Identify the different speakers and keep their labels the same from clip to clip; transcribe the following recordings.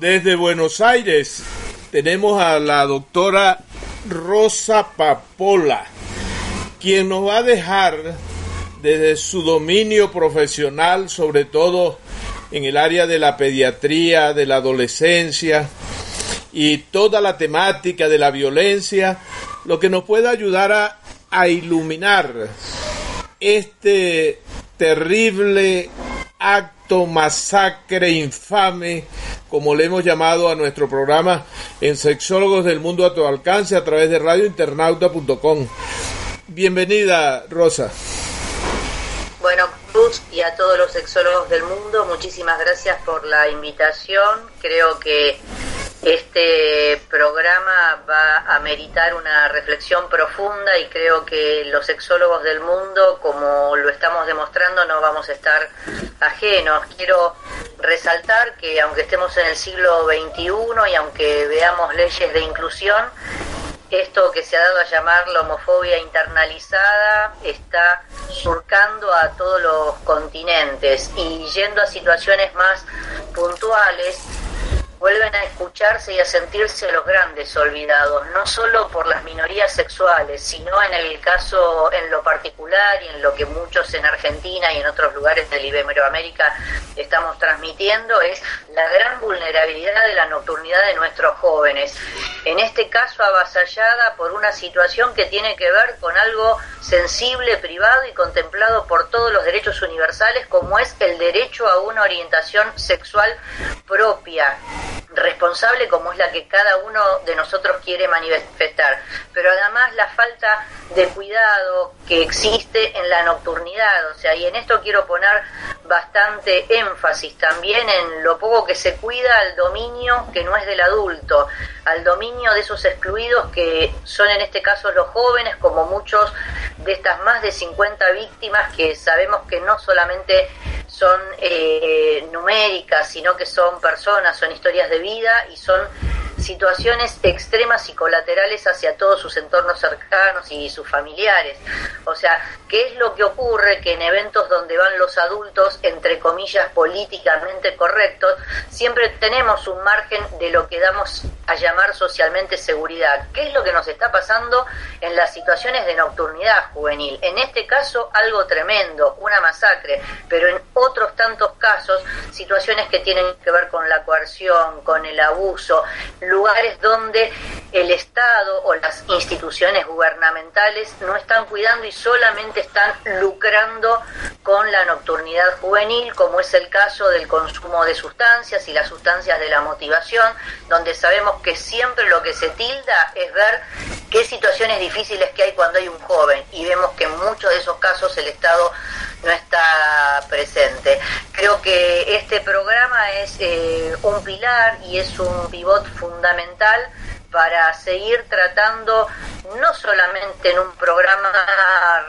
Speaker 1: Desde Buenos Aires tenemos a la doctora Rosa Papola, quien nos va a dejar desde su dominio profesional, sobre todo en el área de la pediatría, de la adolescencia y toda la temática de la violencia, lo que nos puede ayudar a, a iluminar este terrible acto, masacre infame, como le hemos llamado a nuestro programa en Sexólogos del Mundo a tu alcance a través de radiointernauta.com. Bienvenida, Rosa.
Speaker 2: Bueno, Cruz y a todos los sexólogos del mundo, muchísimas gracias por la invitación. Creo que este programa va a meritar una reflexión profunda y creo que los sexólogos del mundo, como lo estamos demostrando, no vamos a estar ajenos. Quiero resaltar que aunque estemos en el siglo XXI y aunque veamos leyes de inclusión, esto que se ha dado a llamar la homofobia internalizada está surcando a todos los continentes y yendo a situaciones más puntuales vuelven a escucharse y a sentirse los grandes olvidados, no solo por las minorías sexuales, sino en el caso, en lo particular y en lo que muchos en Argentina y en otros lugares de Iberoamérica estamos transmitiendo, es la gran vulnerabilidad de la nocturnidad de nuestros jóvenes. En este caso avasallada por una situación que tiene que ver con algo sensible, privado y contemplado por todos los derechos universales, como es el derecho a una orientación sexual propia responsable como es la que cada uno de nosotros quiere manifestar, pero además la falta de cuidado que existe en la nocturnidad, o sea, y en esto quiero poner bastante énfasis también en lo poco que se cuida al dominio que no es del adulto, al dominio de esos excluidos que son en este caso los jóvenes, como muchos de estas más de 50 víctimas que sabemos que no solamente son eh, numéricas, sino que son personas, son historias de vida y son situaciones extremas y colaterales hacia todos sus entornos cercanos y sus familiares. O sea, ¿qué es lo que ocurre? Que en eventos donde van los adultos, entre comillas, políticamente correctos, siempre tenemos un margen de lo que damos a llamar socialmente seguridad. ¿Qué es lo que nos está pasando en las situaciones de nocturnidad juvenil? En este caso, algo tremendo, una masacre, pero en otros tantos casos, situaciones que tienen que ver con la coerción, con el abuso, lugares donde el Estado o las instituciones gubernamentales no están cuidando y solamente están lucrando con la nocturnidad juvenil, como es el caso del consumo de sustancias y las sustancias de la motivación, donde sabemos que siempre lo que se tilda es ver qué situaciones difíciles que hay cuando hay un joven y vemos que en muchos de esos casos el Estado no está presente. Creo que este programa es eh, un pilar y es un pivot fundamental para seguir tratando no solamente en un programa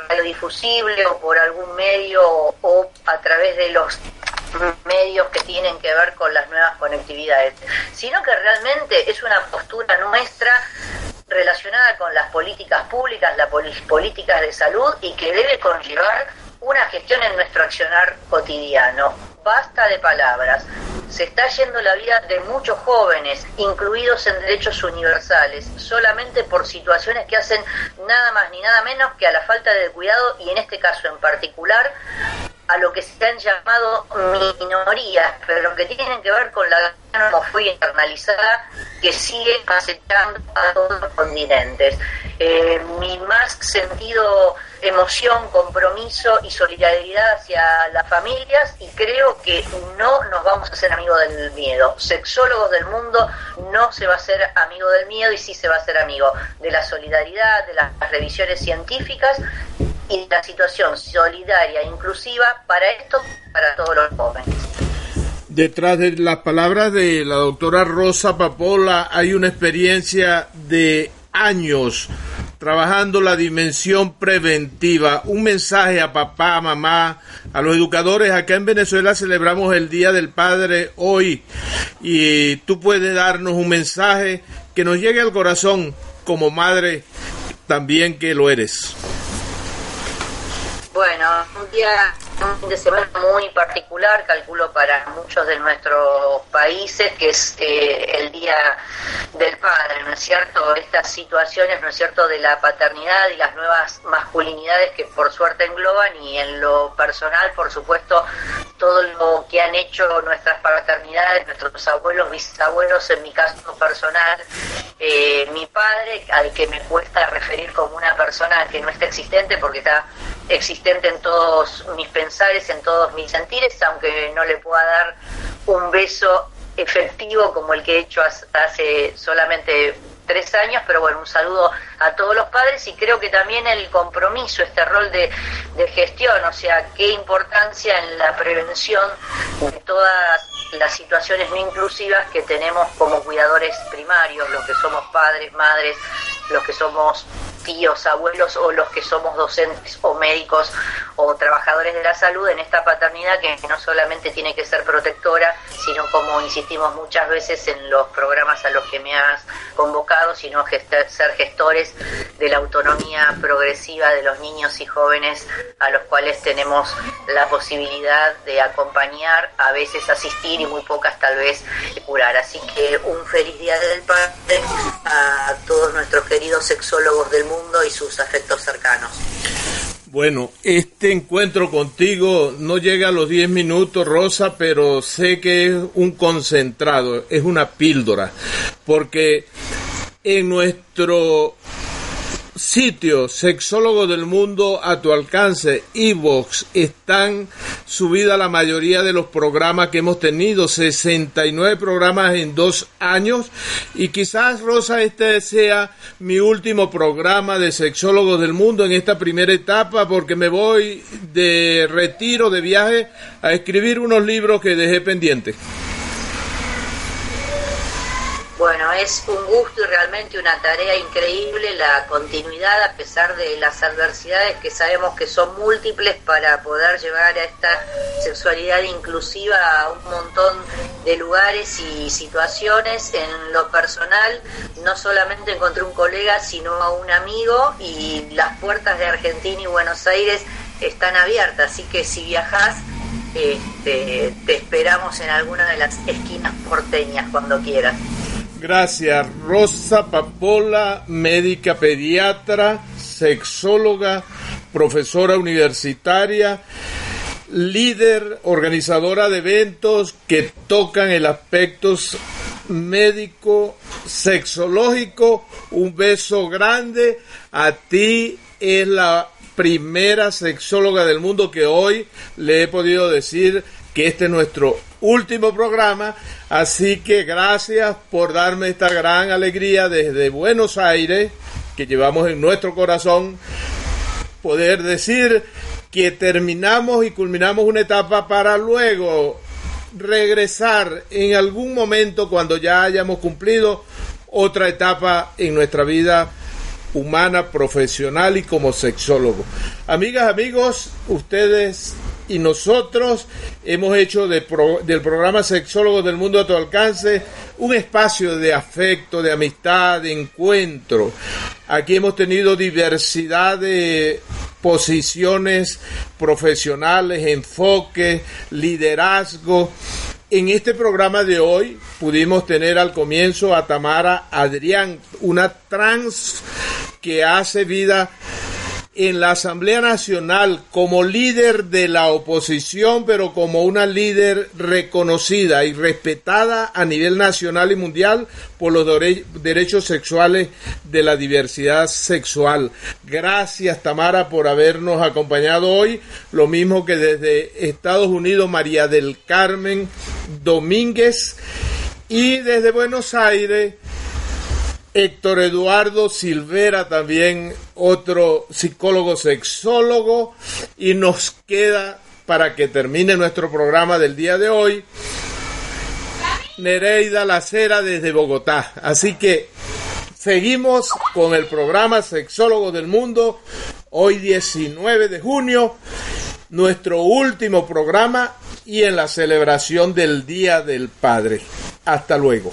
Speaker 2: radiodifusible o por algún medio o a través de los medios que tienen que ver con las nuevas conectividades, sino que realmente es una postura nuestra relacionada con las políticas públicas, las políticas de salud y que debe conllevar una gestión en nuestro accionar cotidiano. Basta de palabras. Se está yendo la vida de muchos jóvenes, incluidos en derechos universales, solamente por situaciones que hacen nada más ni nada menos que a la falta de cuidado y en este caso en particular a lo que se han llamado minorías, pero que tienen que ver con la homofobia internalizada que sigue acechando a todos los continentes. Eh, mi más sentido emoción, compromiso y solidaridad hacia las familias y creo que no nos vamos a hacer amigos del miedo. Sexólogos del mundo no se va a ser amigo del miedo y sí se va a ser amigo de la solidaridad, de las revisiones científicas y la situación solidaria e inclusiva para esto, para todos los jóvenes.
Speaker 1: Detrás de las palabras de la doctora Rosa Papola hay una experiencia de años trabajando la dimensión preventiva. Un mensaje a papá, mamá, a los educadores. Acá en Venezuela celebramos el Día del Padre hoy y tú puedes darnos un mensaje que nos llegue al corazón como madre también que lo eres.
Speaker 2: Bueno, un día, un fin de semana muy particular, calculo para muchos de nuestros países, que es eh, el Día del Padre, ¿no es cierto? Estas situaciones, ¿no es cierto?, de la paternidad y las nuevas masculinidades que por suerte engloban y en lo personal, por supuesto, todo lo que han hecho nuestras paternidades, nuestros abuelos, bisabuelos, en mi caso personal, eh, mi padre, al que me cuesta referir como una persona que no está existente porque está existente en todos mis pensares, en todos mis sentires, aunque no le pueda dar un beso efectivo como el que he hecho hace solamente tres años, pero bueno, un saludo a todos los padres y creo que también el compromiso, este rol de, de gestión, o sea, qué importancia en la prevención de todas las situaciones no inclusivas que tenemos como cuidadores primarios, los que somos padres, madres, los que somos tíos, abuelos o los que somos docentes o médicos o trabajadores de la salud en esta paternidad que no solamente tiene que ser protectora, sino como insistimos muchas veces en los programas a los que me has convocado, sino ser gestores de la autonomía progresiva de los niños y jóvenes a los cuales tenemos la posibilidad de acompañar, a veces asistir y muy pocas tal vez curar. Así que un feliz día del padre a todos nuestros queridos sexólogos del mundo y sus afectos cercanos.
Speaker 1: Bueno, este encuentro contigo no llega a los 10 minutos, Rosa, pero sé que es un concentrado, es una píldora, porque en nuestro sitio Sexólogo del Mundo a tu alcance, Evox, están subida la mayoría de los programas que hemos tenido, 69 programas en dos años, y quizás, Rosa, este sea mi último programa de Sexólogos del Mundo en esta primera etapa, porque me voy de retiro, de viaje, a escribir unos libros que dejé pendientes.
Speaker 2: Bueno, es un gusto y realmente una tarea increíble la continuidad a pesar de las adversidades que sabemos que son múltiples para poder llevar a esta sexualidad inclusiva a un montón de lugares y situaciones. En lo personal, no solamente encontré un colega, sino a un amigo y las puertas de Argentina y Buenos Aires están abiertas, así que si viajas, este, te esperamos en alguna de las esquinas porteñas cuando quieras.
Speaker 1: Gracias. Rosa Papola, médica pediatra, sexóloga, profesora universitaria, líder, organizadora de eventos que tocan el aspecto médico, sexológico. Un beso grande. A ti es la primera sexóloga del mundo que hoy le he podido decir que este es nuestro último programa. Así que gracias por darme esta gran alegría desde Buenos Aires, que llevamos en nuestro corazón, poder decir que terminamos y culminamos una etapa para luego regresar en algún momento cuando ya hayamos cumplido otra etapa en nuestra vida humana, profesional y como sexólogo. Amigas, amigos, ustedes y nosotros hemos hecho del programa Sexólogos del Mundo a tu alcance un espacio de afecto, de amistad, de encuentro. Aquí hemos tenido diversidad de posiciones profesionales, enfoques, liderazgo. En este programa de hoy pudimos tener al comienzo a Tamara Adrián, una trans que hace vida en la Asamblea Nacional como líder de la oposición, pero como una líder reconocida y respetada a nivel nacional y mundial por los derechos sexuales de la diversidad sexual. Gracias Tamara por habernos acompañado hoy, lo mismo que desde Estados Unidos María del Carmen Domínguez y desde Buenos Aires Héctor Eduardo Silvera, también otro psicólogo sexólogo, y nos queda para que termine nuestro programa del día de hoy, Nereida Lacera desde Bogotá. Así que seguimos con el programa Sexólogo del Mundo, hoy 19 de junio, nuestro último programa y en la celebración del Día del Padre. Hasta luego.